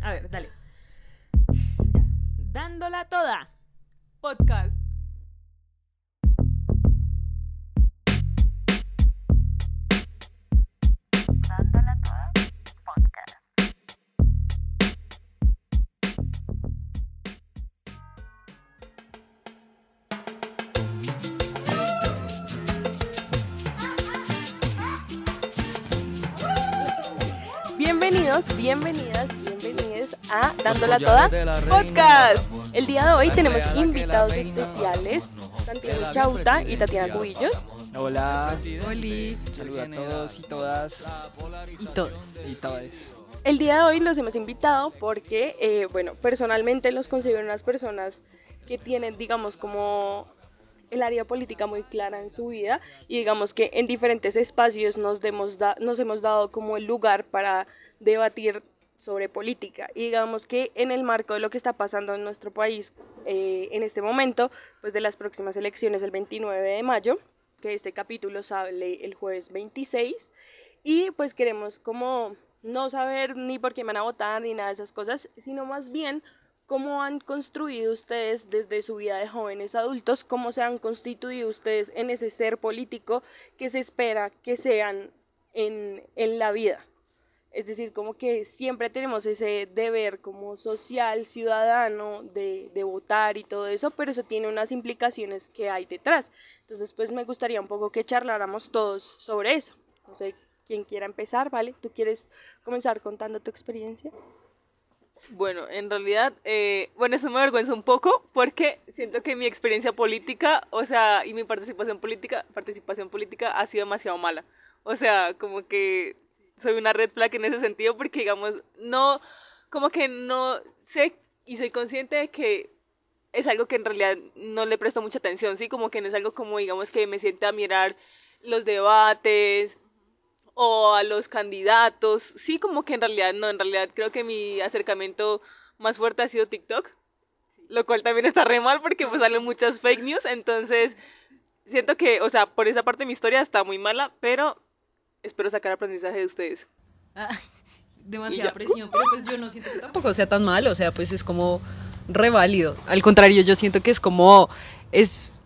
A ver, dale. Ya. Dándola toda. Podcast. Bienvenidos, bienvenidas, bienvenidos a Dándola Toda Podcast. El día de hoy tenemos invitados especiales, Santiago Chauta y Tatiana Cubillos. Hola, Oli. saludos a todos y todas Y todos. y todas. El día de hoy los hemos invitado porque, eh, bueno, personalmente los considero unas personas que tienen, digamos, como el área política muy clara en su vida y digamos que en diferentes espacios nos, demos da- nos hemos dado como el lugar para debatir sobre política y digamos que en el marco de lo que está pasando en nuestro país eh, en este momento, pues de las próximas elecciones el 29 de mayo, que este capítulo sale el jueves 26 y pues queremos como no saber ni por qué van a votar ni nada de esas cosas, sino más bien cómo han construido ustedes desde su vida de jóvenes adultos, cómo se han constituido ustedes en ese ser político que se espera que sean en, en la vida. Es decir, como que siempre tenemos ese deber como social, ciudadano, de, de votar y todo eso, pero eso tiene unas implicaciones que hay detrás. Entonces, pues me gustaría un poco que charláramos todos sobre eso. No sé quién quiera empezar, ¿vale? ¿Tú quieres comenzar contando tu experiencia? Bueno, en realidad, eh, bueno, eso me avergüenza un poco porque siento que mi experiencia política, o sea, y mi participación política, participación política ha sido demasiado mala. O sea, como que soy una red flag en ese sentido porque, digamos, no, como que no sé y soy consciente de que es algo que en realidad no le presto mucha atención, ¿sí? Como que no es algo como, digamos, que me siente a mirar los debates, o a los candidatos. Sí, como que en realidad no, en realidad creo que mi acercamiento más fuerte ha sido TikTok, lo cual también está re mal porque pues salen muchas fake news, entonces siento que, o sea, por esa parte mi historia está muy mala, pero espero sacar aprendizaje de ustedes. Ah, demasiada presión, pero pues yo no siento que tampoco sea tan mal, o sea, pues es como reválido. Al contrario, yo siento que es como, es,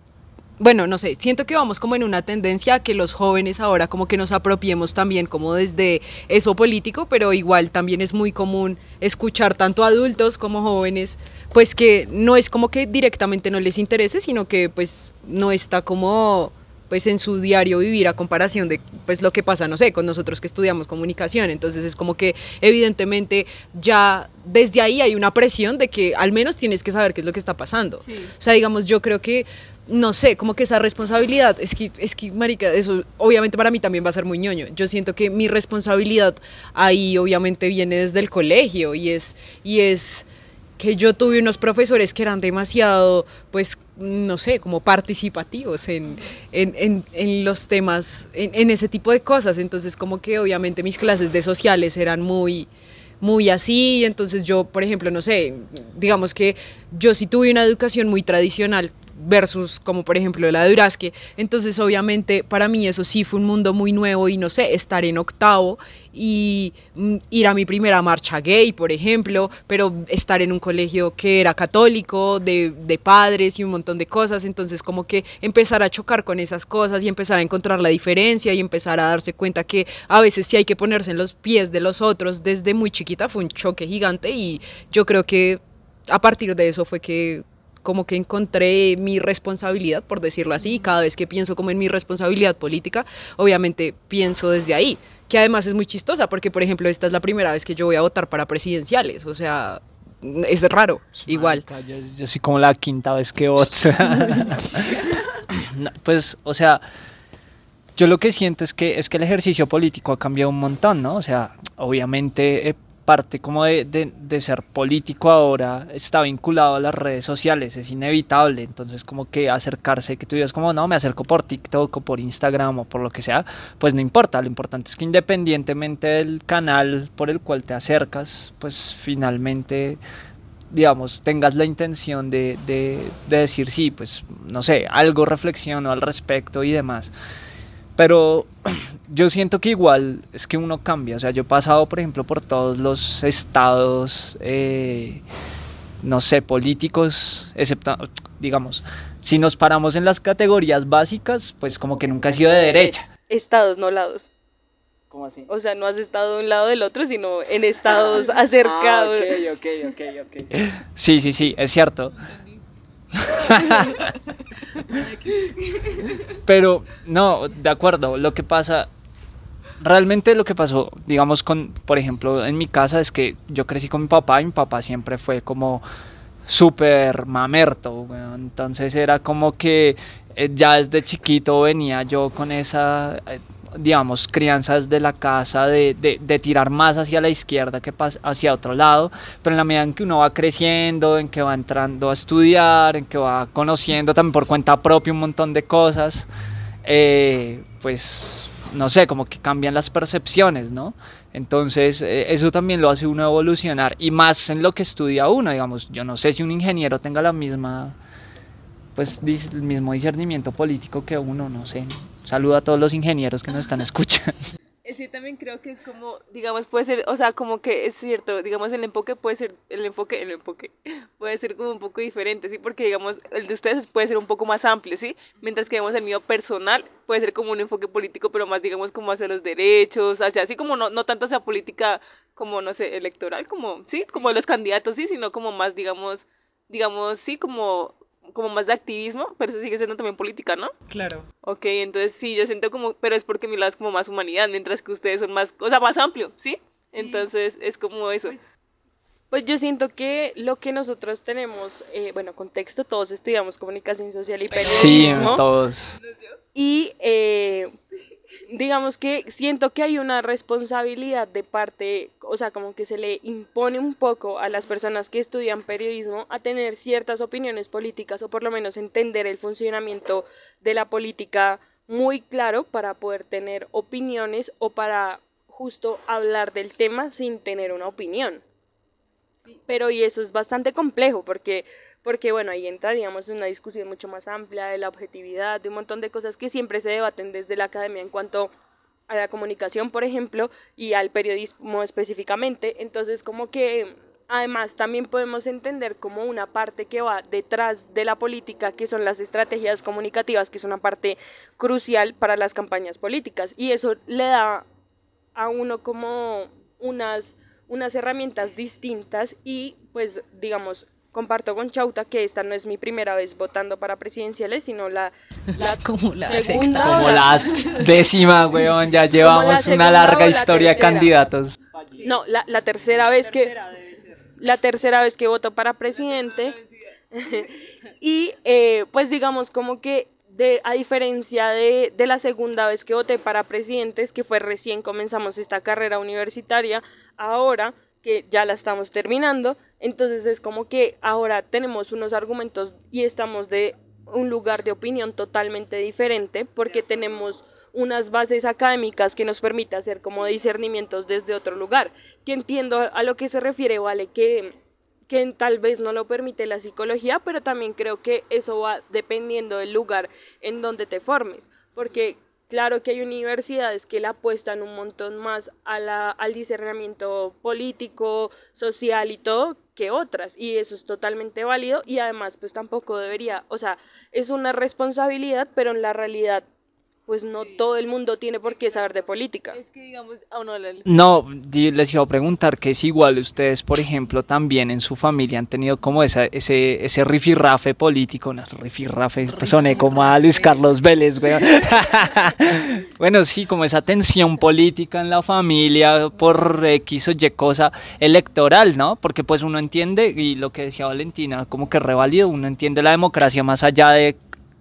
bueno, no sé, siento que vamos como en una tendencia a que los jóvenes ahora como que nos apropiemos también como desde eso político, pero igual también es muy común escuchar tanto adultos como jóvenes, pues que no es como que directamente no les interese, sino que pues no está como pues en su diario vivir a comparación de pues lo que pasa, no sé, con nosotros que estudiamos comunicación. Entonces es como que evidentemente ya desde ahí hay una presión de que al menos tienes que saber qué es lo que está pasando. Sí. O sea, digamos, yo creo que no sé, como que esa responsabilidad, es que, es que, marica, eso obviamente para mí también va a ser muy ñoño. Yo siento que mi responsabilidad ahí obviamente viene desde el colegio y es, y es que yo tuve unos profesores que eran demasiado, pues, no sé, como participativos en, en, en, en los temas, en, ese tipo de cosas. Entonces, como que obviamente mis clases de sociales eran muy muy así, entonces yo, por ejemplo, no sé, digamos que yo sí tuve una educación muy tradicional versus como por ejemplo la de Urasque, entonces obviamente para mí eso sí fue un mundo muy nuevo y no sé, estar en octavo y mm, ir a mi primera marcha gay, por ejemplo, pero estar en un colegio que era católico, de, de padres y un montón de cosas, entonces como que empezar a chocar con esas cosas y empezar a encontrar la diferencia y empezar a darse cuenta que a veces sí hay que ponerse en los pies de los otros desde muy chiquita fue un choque gigante y yo creo que a partir de eso fue que como que encontré mi responsabilidad, por decirlo así, y cada vez que pienso como en mi responsabilidad política, obviamente pienso desde ahí, que además es muy chistosa, porque por ejemplo esta es la primera vez que yo voy a votar para presidenciales, o sea, es raro, igual. Yo, yo soy como la quinta vez que voto. No, pues, o sea, yo lo que siento es que, es que el ejercicio político ha cambiado un montón, ¿no? O sea, obviamente eh, parte como de, de- ser político ahora está vinculado a las redes sociales, es inevitable, entonces como que acercarse, que tú digas como, no, me acerco por TikTok o por Instagram o por lo que sea, pues no importa, lo importante es que independientemente del canal por el cual te acercas, pues finalmente digamos, tengas la intención de- de decir sí, pues, no sé, algo reflexiono al respecto y demás. Pero yo siento que igual es que uno cambia. O sea, yo he pasado, por ejemplo, por todos los estados, eh, no sé, políticos, excepto, digamos, si nos paramos en las categorías básicas, pues como que nunca he sido de derecha. Estados, no lados. ¿Cómo así? O sea, no has estado de un lado del otro, sino en estados acercados. Ah, ok, ok, ok, ok. Sí, sí, sí, es cierto. Pero, no, de acuerdo, lo que pasa, realmente lo que pasó, digamos, con, por ejemplo, en mi casa es que yo crecí con mi papá y mi papá siempre fue como súper mamerto, weón. entonces era como que eh, ya desde chiquito venía yo con esa, eh, digamos, crianzas de la casa de, de, de, tirar más hacia la izquierda que hacia otro lado, pero en la medida en que uno va creciendo, en que va entrando a estudiar, en que va conociendo también por cuenta propia un montón de cosas, eh, pues no sé, como que cambian las percepciones, ¿no? Entonces, eh, eso también lo hace uno evolucionar y más en lo que estudia uno, digamos, yo no sé si un ingeniero tenga la misma pues el mismo discernimiento político que uno, no sé. Saludo a todos los ingenieros que nos están escuchando. Sí, también creo que es como, digamos, puede ser, o sea, como que es cierto, digamos, el enfoque puede ser, el enfoque, el enfoque puede ser como un poco diferente, ¿sí? Porque, digamos, el de ustedes puede ser un poco más amplio, ¿sí? Mientras que, digamos, el mío personal puede ser como un enfoque político, pero más, digamos, como hacia los derechos, hacia, así como no, no tanto hacia política como, no sé, electoral, como, ¿sí? Como los candidatos, ¿sí? Sino como más, digamos, digamos, sí, como como más de activismo, pero eso sigue siendo también política, ¿no? Claro. Ok, entonces sí, yo siento como, pero es porque mi lado es como más humanidad, mientras que ustedes son más, o sea, más amplio, ¿sí? Entonces es como eso. Pues, pues, yo siento que lo que nosotros tenemos, eh, bueno, contexto, todos estudiamos comunicación social y periodismo. Sí, todos. Y eh, digamos que siento que hay una responsabilidad de parte, o sea, como que se le impone un poco a las personas que estudian periodismo a tener ciertas opiniones políticas o por lo menos entender el funcionamiento de la política muy claro para poder tener opiniones o para justo hablar del tema sin tener una opinión. Pero y eso es bastante complejo porque porque bueno, ahí entraríamos en una discusión mucho más amplia de la objetividad, de un montón de cosas que siempre se debaten desde la academia en cuanto a la comunicación, por ejemplo, y al periodismo específicamente. Entonces, como que además también podemos entender como una parte que va detrás de la política, que son las estrategias comunicativas, que es una parte crucial para las campañas políticas. Y eso le da a uno como unas, unas herramientas distintas y pues digamos comparto con Chauta que esta no es mi primera vez votando para presidenciales, sino la, como la segunda Como la décima, weón, ya llevamos una larga historia de candidatos. No, la, la tercera vez que la tercera vez que voto para presidente. Y eh, pues digamos como que de, a diferencia de, de, la segunda vez que voté para presidentes, que fue recién comenzamos esta carrera universitaria, ahora que ya la estamos terminando, entonces es como que ahora tenemos unos argumentos y estamos de un lugar de opinión totalmente diferente porque tenemos unas bases académicas que nos permiten hacer como discernimientos desde otro lugar, que entiendo a lo que se refiere, vale, que, que tal vez no lo permite la psicología, pero también creo que eso va dependiendo del lugar en donde te formes, porque Claro que hay universidades que le apuestan un montón más a la, al discernimiento político, social y todo que otras y eso es totalmente válido y además pues tampoco debería, o sea, es una responsabilidad, pero en la realidad pues no todo el mundo tiene por qué saber de política. Es que digamos, oh, no, no, les iba a preguntar que es igual ustedes, por ejemplo, también en su familia han tenido como esa, ese, ese rifirrafe político, no, rifirrafe, pues soné como a Luis Carlos Vélez, güey. bueno, sí, como esa tensión política en la familia por X o Y cosa electoral, ¿no? Porque pues uno entiende, y lo que decía Valentina, como que revalido, uno entiende la democracia más allá de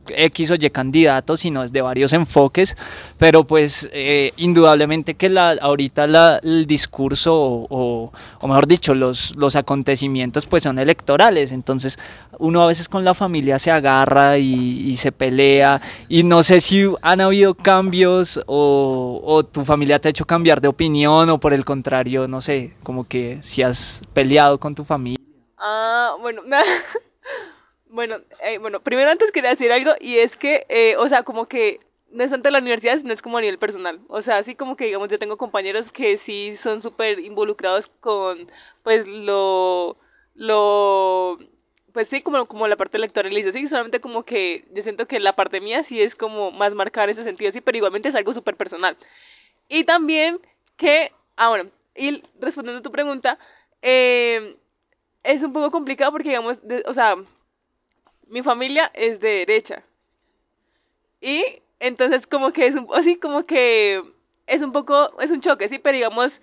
X o Y candidatos, sino de varios enfoques, pero pues eh, indudablemente que la, ahorita la, el discurso o, o, mejor dicho, los, los acontecimientos pues son electorales, entonces uno a veces con la familia se agarra y, se pelea y no sé si han habido cambios o, o, tu familia te ha hecho cambiar de opinión o por el contrario, no sé, como que si has peleado con tu familia. Ah, bueno, Bueno, eh, bueno, primero antes quería decir algo y es que, eh, o sea, como que no es tanto la universidad, sino es como a nivel personal. O sea, así como que, digamos, yo tengo compañeros que sí son súper involucrados con, pues, lo, lo, pues sí, como, como la parte electoral. Y yo sí, solamente como que yo siento que la parte mía sí es como más marcada en ese sentido, sí, pero igualmente es algo súper personal. Y también que, ah, bueno, y respondiendo a tu pregunta, eh, es un poco complicado porque, digamos, o sea, mi familia es de derecha. Y entonces como que es un, así como que es un poco, es un choque, sí, pero digamos,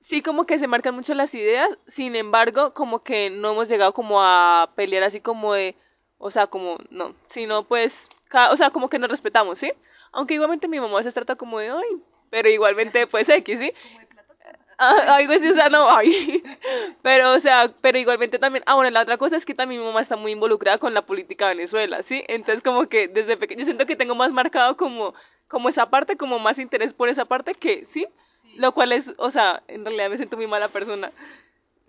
sí como que se marcan mucho las ideas, sin embargo, como que no hemos llegado como a pelear así como de, o sea, como, no, sino pues, o sea, como que nos respetamos, ¿sí? Aunque igualmente mi mamá se trata como de, ay, pero igualmente pues X, ¿sí? Ah, algo así, o sea, no, ay. Pero, o sea, pero igualmente también, ah, bueno, la otra cosa es que también mi mamá está muy involucrada con la política de Venezuela, ¿sí? Entonces, como que desde pequeño, yo siento que tengo más marcado como, como esa parte, como más interés por esa parte que, ¿sí? Lo cual es, o sea, en realidad me siento muy mala persona.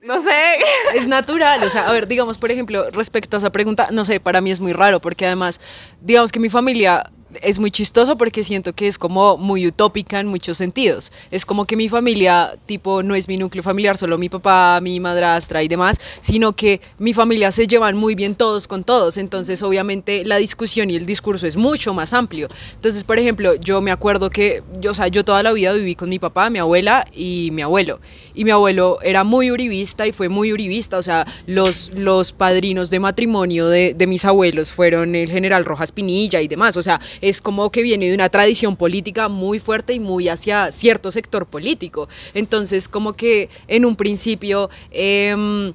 No sé. Es natural, o sea, a ver, digamos, por ejemplo, respecto a esa pregunta, no sé, para mí es muy raro, porque además, digamos que mi familia es muy chistoso porque siento que es como muy utópica en muchos sentidos. Es como que mi familia, tipo, no es mi núcleo familiar, solo mi papá, mi madrastra y demás, sino que mi familia se llevan muy bien todos con todos. Entonces, obviamente, la discusión y el discurso es mucho más amplio. Entonces, por ejemplo, yo me acuerdo que, yo, o sea, yo toda la vida viví con mi papá, mi abuela y mi abuelo. Y mi abuelo era muy uribista y fue muy uribista. O sea, los, los padrinos de matrimonio de, de mis abuelos fueron el general Rojas Pinilla y demás. O sea, es como que viene de una tradición política muy fuerte y muy hacia cierto sector político. Entonces, como que en un principio, em,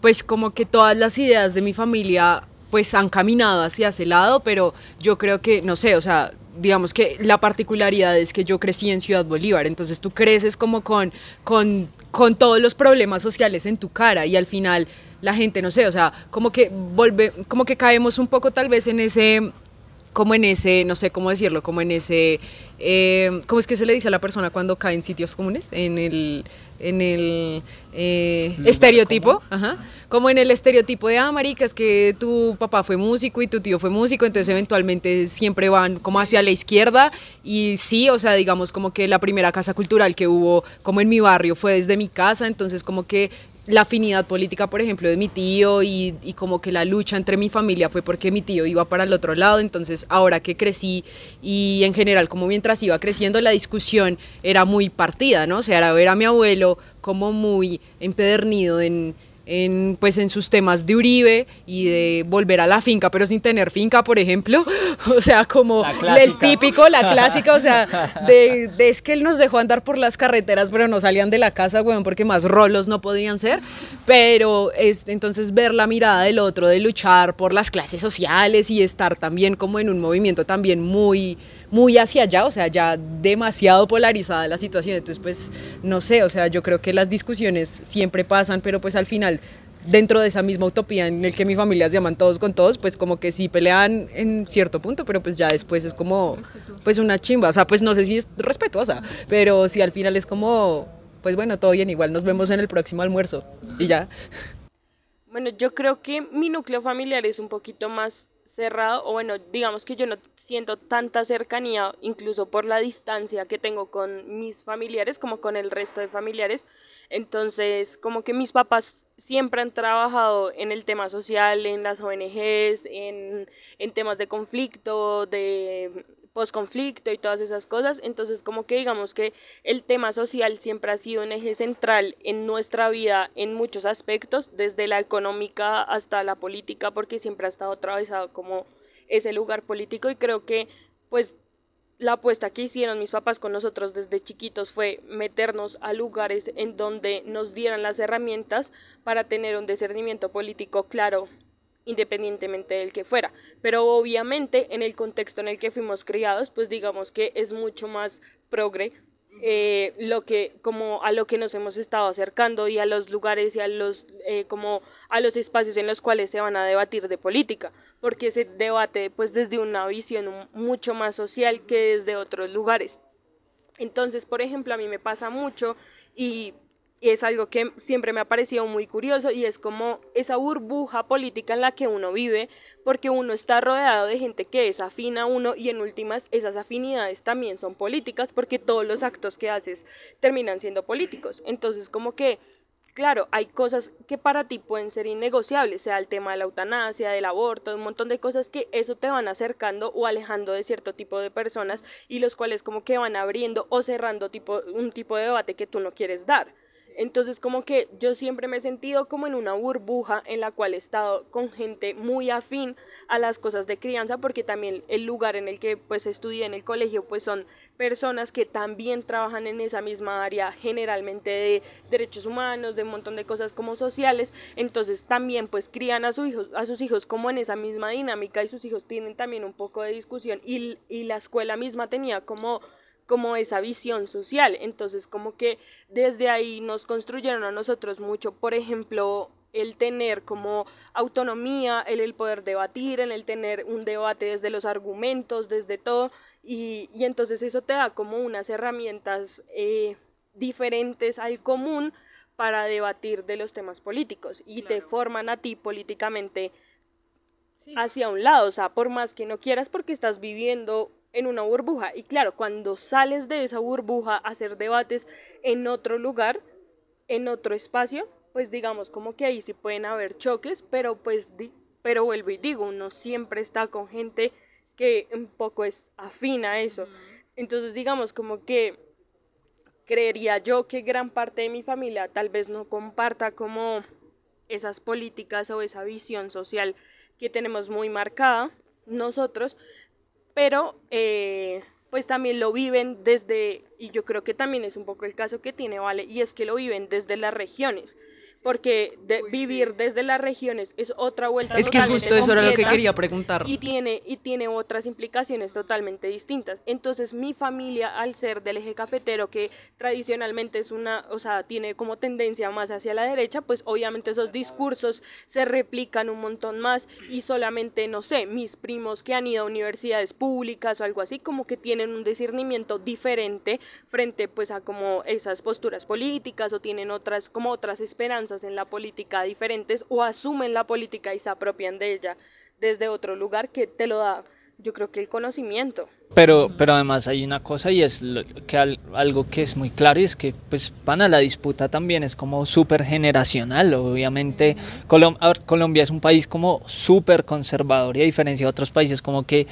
pues como que todas las ideas de mi familia pues han caminado hacia ese lado, pero yo creo que, no sé, o sea, digamos que la particularidad es que yo crecí en Ciudad Bolívar, entonces tú creces como con, con, con todos los problemas sociales en tu cara y al final la gente, no sé, o sea, como que volve, como que caemos un poco tal vez en ese como en ese, no sé cómo decirlo, como en ese, eh, ¿cómo es que se le dice a la persona cuando cae en sitios comunes? En el, en el eh, estereotipo, ajá, como en el estereotipo de, ah, marica, es que tu papá fue músico y tu tío fue músico, entonces eventualmente siempre van como hacia la izquierda y sí, o sea, digamos como que la primera casa cultural que hubo como en mi barrio fue desde mi casa, entonces como que la afinidad política, por ejemplo, de mi tío y, como que la lucha entre mi familia fue porque mi tío iba para el otro lado, entonces ahora que crecí y en general como mientras iba creciendo la discusión era muy partida, ¿no? O sea, era ver a mi abuelo como muy empedernido en, en, pues en sus temas de Uribe y de volver a la finca, pero sin tener finca, por ejemplo. O sea, como el típico, la clásica, o sea, de, de, es que él nos dejó andar por las carreteras, pero no salían de la casa, weón, porque más rolos no podrían ser. Pero es, entonces ver la mirada del otro, de luchar por las clases sociales y estar también como en un movimiento también muy muy hacia allá, o sea, ya demasiado polarizada la situación. Entonces, pues, no sé, o sea, yo creo que las discusiones siempre pasan, pero pues al final, dentro de esa misma utopía en el que mi familia se llaman todos con todos, pues como que sí pelean en cierto punto, pero pues ya después es como, pues una chimba, o sea, pues no sé si es respetuosa, pero si al final es como, pues bueno, todo bien, igual nos vemos en el próximo almuerzo y ya. Bueno, yo creo que mi núcleo familiar es un poquito más cerrado, o bueno, digamos que yo no siento tanta cercanía, incluso por la distancia que tengo con mis familiares, como con el resto de familiares. Entonces, como que mis papás siempre han trabajado en el tema social, en las ONGs, en, en temas de conflicto, de posconflicto y todas esas cosas. Entonces, como que digamos que el tema social siempre ha sido un eje central en nuestra vida en muchos aspectos, desde la económica hasta la política, porque siempre ha estado atravesado como ese lugar político y creo que pues la apuesta que hicieron mis papás con nosotros desde chiquitos fue meternos a lugares en donde nos dieran las herramientas para tener un discernimiento político claro independientemente del que fuera. Pero obviamente en el contexto en el que fuimos criados, pues digamos que es mucho más progre eh, lo que como a lo que nos hemos estado acercando y a los lugares y a los eh, como a los espacios en los cuales se van a debatir de política porque se debate pues desde una visión mucho más social que desde otros lugares entonces por ejemplo a mí me pasa mucho y es algo que siempre me ha parecido muy curioso y es como esa burbuja política en la que uno vive, porque uno está rodeado de gente que es afín a uno y en últimas esas afinidades también son políticas porque todos los actos que haces terminan siendo políticos. Entonces como que claro, hay cosas que para ti pueden ser innegociables, sea el tema de la eutanasia, del aborto, un montón de cosas que eso te van acercando o alejando de cierto tipo de personas y los cuales como que van abriendo o cerrando tipo, un tipo de debate que tú no quieres dar. Entonces como que yo siempre me he sentido como en una burbuja en la cual he estado con gente muy afín a las cosas de crianza porque también el lugar en el que pues estudié en el colegio pues son personas que también trabajan en esa misma área generalmente de derechos humanos, de un montón de cosas como sociales, entonces también pues crían a, su a sus hijos como en esa misma dinámica y sus hijos tienen también un poco de discusión y, y la escuela misma tenía como como esa visión social. Entonces, como que desde ahí nos construyeron a nosotros mucho, por ejemplo, el tener como autonomía, el, el poder debatir, el, el tener un debate desde los argumentos, desde todo, y, y entonces eso te da como unas herramientas eh, diferentes al común para debatir de los temas políticos y te forman a ti políticamente hacia un lado, o sea, por más que no quieras porque estás viviendo en una burbuja. Y claro, cuando sales de esa burbuja a hacer debates en otro lugar, en otro espacio, pues digamos como que ahí sí pueden haber choques, pero pues, pero vuelvo y digo, uno siempre está con gente que un poco es afín a eso. Entonces digamos como que creería yo que gran parte de mi familia tal vez no comparta como esas políticas o esa visión social que tenemos muy marcada nosotros, pero eh, pues también lo viven desde, y yo creo que también es un poco el caso que tiene Vale, y es que lo viven desde las regiones porque de vivir desde las regiones es otra vuelta. Es que justo eso era lo que quería preguntar. Y tiene, y tiene otras implicaciones totalmente distintas. Entonces mi familia, al ser del eje cafetero, que tradicionalmente es una, o sea, tiene como tendencia más hacia la derecha, pues obviamente esos discursos se replican un montón más y solamente, no sé, mis primos que han ido a universidades públicas o algo así, como que tienen un discernimiento diferente frente pues a como esas posturas políticas o tienen otras, como otras esperanzas en la política diferentes o asumen la política y se apropian de ella desde otro lugar que te lo da, yo creo que el conocimiento. Pero, pero además hay una cosa y es que algo que es muy claro y es que pues van a la disputa también es como súper generacional. Obviamente Colombia es un país como súper conservador y a diferencia de otros países como que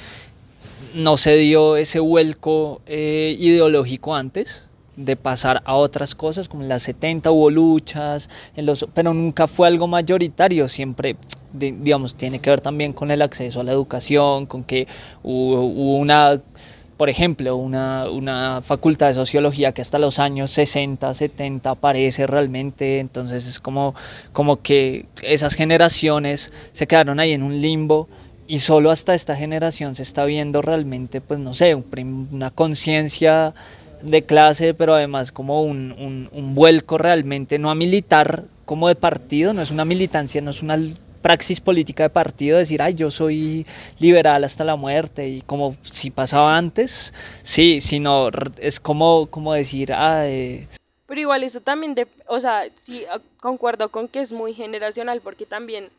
no se dio ese vuelco eh, ideológico antes de pasar a otras cosas, como en las 70 hubo luchas, pero nunca fue algo mayoritario, siempre, digamos, tiene que ver también con el acceso a la educación, con que hubo, una, por ejemplo, una, una, facultad de sociología que hasta los años 60, 70 aparece realmente, entonces es como, como que esas generaciones se quedaron ahí en un limbo y solo hasta esta generación se está viendo realmente, pues no sé, una conciencia de clase, pero además como un, un, vuelco realmente, no a militar como de partido, no es una militancia, no es una praxis política de partido, decir, ay, yo soy liberal hasta la muerte, y como si pasaba antes, sí, sino es como, como decir, ah, Pero igual eso también, de, o sea, sí, concuerdo con que es muy generacional, porque también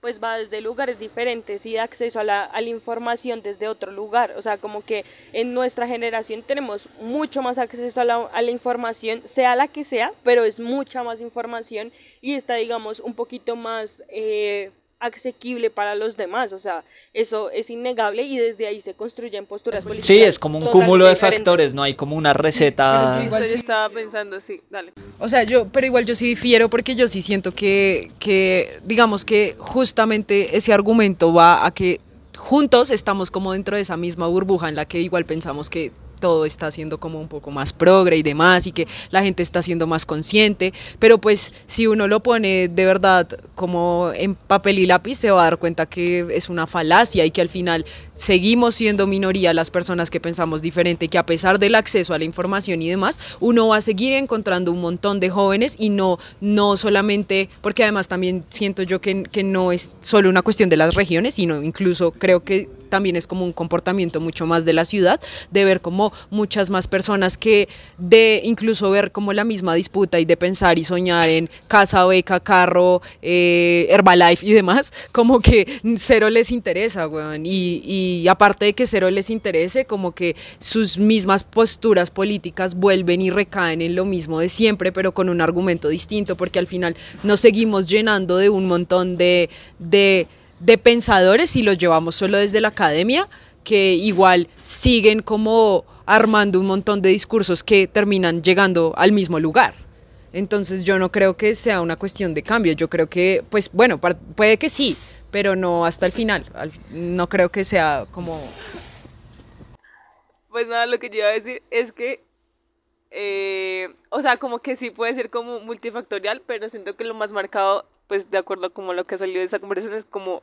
pues va desde lugares diferentes y de acceso a la, información desde otro lugar. O sea, como que en nuestra generación tenemos mucho más acceso a la, a la información, sea la que sea, pero es mucha más información y está, digamos, un poquito más... Eh, asequible para los demás, o sea, eso es innegable y desde ahí se construyen posturas políticas. Sí, es como un cúmulo de factores, no hay como una receta. igual estaba pensando, sí, dale. O sea, yo, pero igual yo sí difiero porque yo sí siento que, que, digamos que justamente ese argumento va a que juntos estamos como dentro de esa misma burbuja en la que igual pensamos que todo está siendo como un poco más progre y demás y que la gente está siendo más consciente, pero pues si uno lo pone de verdad como en papel y lápiz se va a dar cuenta que es una falacia y que al final seguimos siendo minoría las personas que pensamos diferente, que a pesar del acceso a la información y demás, uno va a seguir encontrando un montón de jóvenes y no, no solamente, porque además también siento yo que, que no es solo una cuestión de las regiones, sino incluso creo que también es como un comportamiento mucho más de la ciudad, de ver como muchas más personas que de incluso ver como la misma disputa y de pensar y soñar en casa, beca, carro, eh, Herbalife y demás, como que cero les interesa, weón. Y, y aparte de que cero les interese, como que sus mismas posturas políticas vuelven y recaen en lo mismo de siempre, pero con un argumento distinto, porque al final nos seguimos llenando de un montón de, de, de pensadores y los llevamos solo desde la academia, que igual siguen como armando un montón de discursos que terminan llegando al mismo lugar. Entonces yo no creo que sea una cuestión de cambio, yo creo que, pues bueno, puede que sí, pero no hasta el final. Al- No creo que sea como... Pues nada, lo que yo iba a decir es que, eh, o sea, como que sí puede ser como multifactorial, pero siento que lo más marcado, pues de acuerdo como lo que ha salido de esta conversación, es como,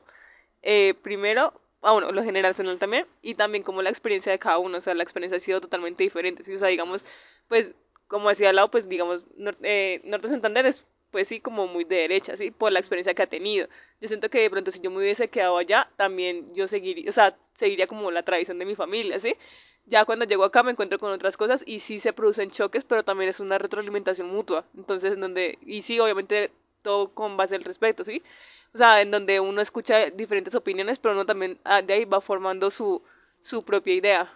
eh, primero, ah, bueno, lo generacional también, y también como la experiencia de cada uno, o sea, la experiencia ha sido totalmente diferente, ¿sí? O sea, digamos, pues, como decía al lado, pues, digamos, Nor- eh, Norte Santander es, pues sí, como muy de derecha, ¿sí? Por la experiencia que ha tenido. Yo siento que de pronto si yo me hubiese quedado allá, también yo seguiría, o sea, seguiría como la tradición de mi familia, ¿sí? Ya cuando llego acá me encuentro con otras cosas y sí se producen choques, pero también es una retroalimentación mutua. Entonces, en donde, y sí, obviamente todo con base al respeto, ¿sí? O sea, en donde uno escucha diferentes opiniones, pero uno también ah, de ahí va formando su, su propia idea.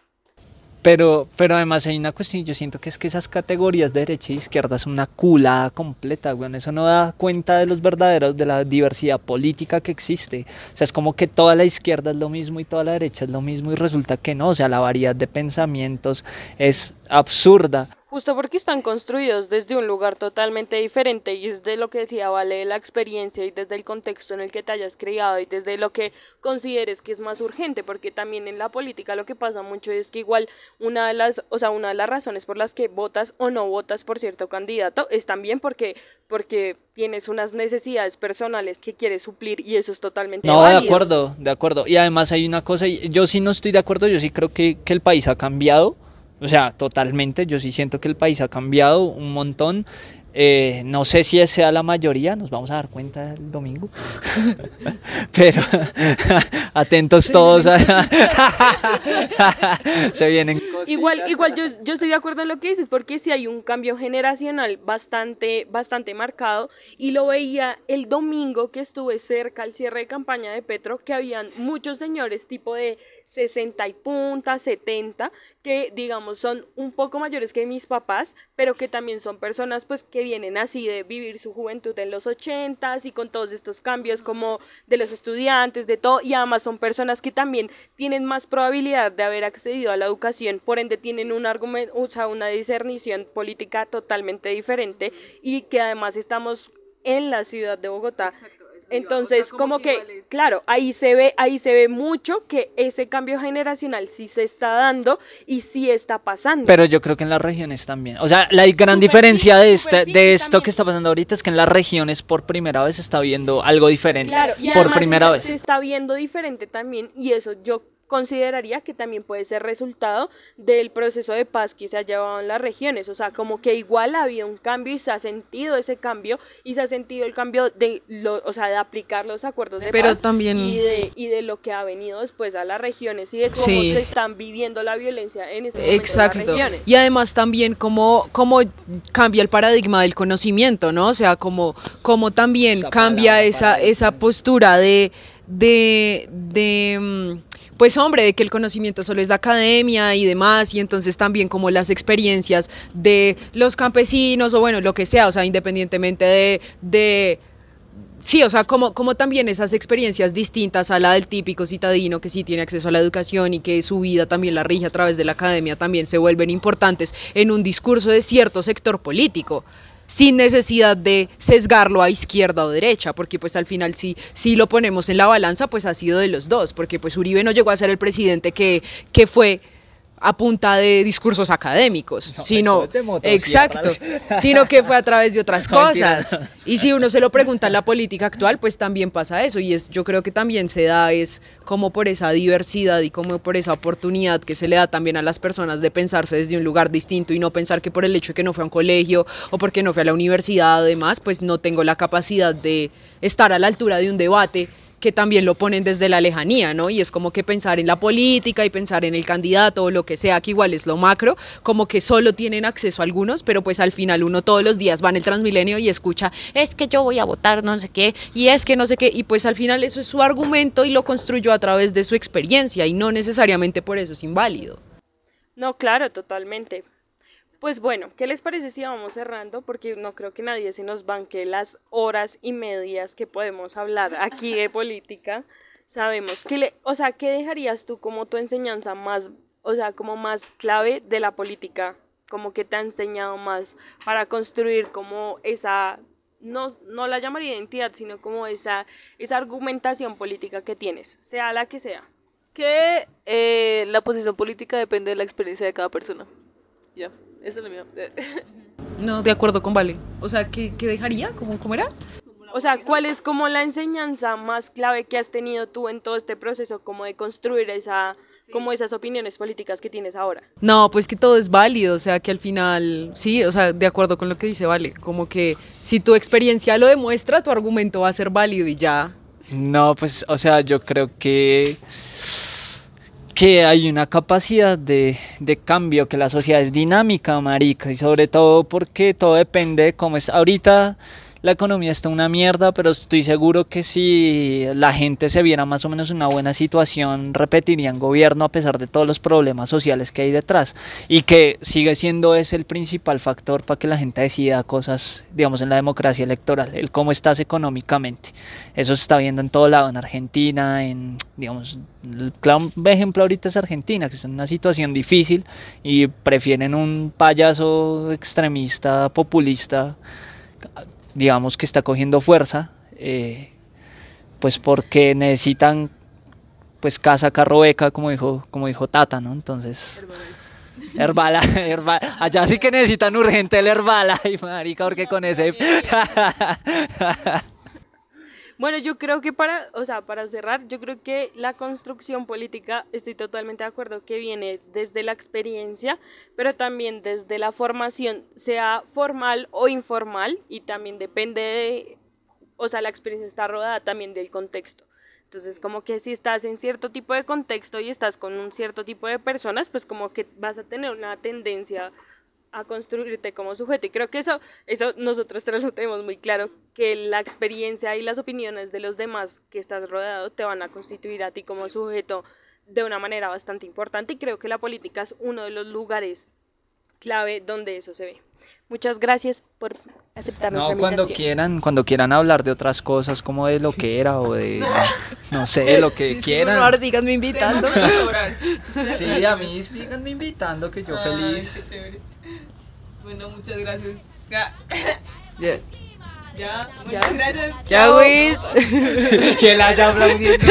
Pero, pero además hay una cuestión, yo siento que es que esas categorías de derecha e izquierda son una culada completa, weón. Eso no da cuenta de los verdaderos, de la diversidad política que existe. O sea, es como que toda la izquierda es lo mismo y toda la derecha es lo mismo y resulta que no. O sea, la variedad de pensamientos es absurda. Justo porque están construidos desde un lugar totalmente diferente y es de lo que decía Vale, la experiencia y desde el contexto en el que te hayas criado y desde lo que consideres que es más urgente, porque también en la política lo que pasa mucho es que igual una de las, o sea, una de las razones por las que votas o no votas por cierto candidato es también porque porque tienes unas necesidades personales que quieres suplir y eso es totalmente No, de acuerdo, de acuerdo. Y además hay una cosa, yo sí no estoy de acuerdo, yo sí creo que, que el país ha cambiado, o sea, totalmente, yo sí siento que el país ha cambiado un montón. Eh, no sé si sea la mayoría, nos vamos a dar cuenta el domingo. Pero atentos todos. a- Se vienen cosas. Igual, igual yo, yo estoy de acuerdo en lo que dices, porque sí hay un cambio generacional bastante, bastante marcado, y lo veía el domingo que estuve cerca al cierre de campaña de Petro, que habían muchos señores tipo de 60 y punta, 70, que digamos son un poco mayores que mis papás, pero que también son personas pues que vienen así de vivir su juventud en los 80s y con todos estos cambios como de los estudiantes, de todo, y además son personas que también tienen más probabilidad de haber accedido a la educación, por ende tienen un argumento, o una discernición política totalmente diferente y que además estamos en la ciudad de Bogotá. Entonces, como, que, claro, ahí se ve, ahí se ve mucho que ese cambio generacional sí se está dando y sí está pasando. Pero yo creo que en las regiones también. O sea, la gran diferencia sí, de, este, sí, de esto también- que está pasando ahorita es que en las regiones por primera vez se está viendo algo diferente. Claro, y por primera se, vez. se está viendo diferente también y eso yo consideraría que también puede ser resultado del proceso de paz que se ha llevado en las regiones, o sea, como que igual ha habido un cambio y se ha sentido ese cambio y se ha sentido el cambio de lo, o sea, de aplicar los acuerdos de Pero paz también- y de y de lo que ha venido después a las regiones y de cómo Sí. se están viviendo la violencia en este momento en las Exacto. regiones. Y además también cómo, cómo cambia el paradigma del conocimiento, ¿no? O sea, cómo, cómo también cambia palabra, esa, esa postura de, de, de, mm, pues hombre, de que el conocimiento solo es de academia y demás, y entonces también como las experiencias de los campesinos o bueno, lo que sea, o sea, independientemente de, de Sí, o sea, como, como también esas experiencias distintas a la del típico citadino que sí tiene acceso a la educación y que su vida también la rige a través de la academia, también se vuelven importantes en un discurso de cierto sector político sin necesidad de sesgarlo a izquierda o derecha, porque pues al final si, si lo ponemos en la balanza, pues ha sido de los dos, porque pues Uribe no llegó a ser el presidente que, que fue a punta de discursos académicos, No, sino exacto, sino que fue a través de otras No, mentira. cosas. Y si uno se lo pregunta en la política actual, pues también pasa eso. Y es, yo creo que también se da es como por esa diversidad y como por esa oportunidad que se le da también a las personas de pensarse desde un lugar distinto y no pensar que por el hecho de que no fue a un colegio o porque no fue a la universidad, además, pues no tengo la capacidad de estar a la altura de un debate que también lo ponen desde la lejanía, ¿no? Y es como que pensar en la política y pensar en el candidato o lo que sea, que igual es lo macro, como que solo tienen acceso a algunos, pero pues al final uno todos los días va en el Transmilenio y escucha, es que yo voy a votar no sé qué, y es que no sé qué, y pues al final eso es su argumento y lo construyó a través de su experiencia y no necesariamente por eso es inválido. No, claro, totalmente. Pues bueno, ¿qué les parece si vamos cerrando? Porque no creo que nadie se nos banque las horas y medias que podemos hablar aquí de política. Sabemos que le, o sea, ¿qué dejarías tú como tu enseñanza más, o sea, como más clave de la política? Como que te ha enseñado más para construir como esa, no, no la llamaría identidad, sino como esa, esa argumentación política que tienes, sea la que sea. Que eh, la posición política depende de la experiencia de cada persona. Ya. Eso es lo mío. No, de acuerdo con Vale. O sea, ¿qué, qué dejaría? ¿Cómo, ¿Cómo era? O sea, ¿cuál es como la enseñanza más clave que has tenido tú en todo este proceso como de construir esa como esas opiniones políticas que tienes ahora? No, pues que todo es válido, o sea, que al final, sí, o sea, de acuerdo con lo que dice Vale, como que si tu experiencia lo demuestra, tu argumento va a ser válido y ya. No, pues, o sea, yo creo que que hay una capacidad de, de, cambio, que la sociedad es dinámica, marica, y sobre todo porque todo depende de cómo es. Ahorita la economía está una mierda, pero estoy seguro que si la gente se viera más o menos en una buena situación, repetirían gobierno a pesar de todos los problemas sociales que hay detrás. Y que sigue siendo ese el principal factor para que la gente decida cosas, digamos, en la democracia electoral, el cómo estás económicamente. Eso se está viendo en todo lado, en Argentina, en, digamos, el claro ejemplo ahorita es Argentina, que en una situación difícil y prefieren un payaso extremista, populista digamos que está cogiendo fuerza, eh, pues porque necesitan pues casa, carro, beca, como dijo, como dijo Tata, ¿no? Entonces... Herbala, Herbala, allá sí que necesitan urgente el Herbala, y marica, porque con ese... Bueno, yo creo que para, o sea, para cerrar, yo creo que la construcción política, estoy totalmente de acuerdo que viene desde la experiencia, pero también desde la formación, sea formal o informal, y también depende de, o sea, la experiencia está rodada también del contexto. Entonces, como que si estás en cierto tipo de contexto y estás con un cierto tipo de personas, pues como que vas a tener una tendencia a construirte como sujeto. Y creo que eso, eso nosotros tres lo tenemos muy claro, que la experiencia y las opiniones de los demás que estás rodeado te van a constituir a ti como sujeto de una manera bastante importante. Y creo que la política es uno de los lugares clave donde eso se ve. Muchas gracias por aceptar nuestra no, cuando quieran, cuando quieran hablar de otras cosas como de lo que era o de no sé, lo que quieran. Ahora síganme invitando. sí, a mí síganme invitando que yo feliz. Bueno, muchas gracias. Ya. Yeah. Ya, muchas gracias. Ya, Luis. que la haya aplaudiendo.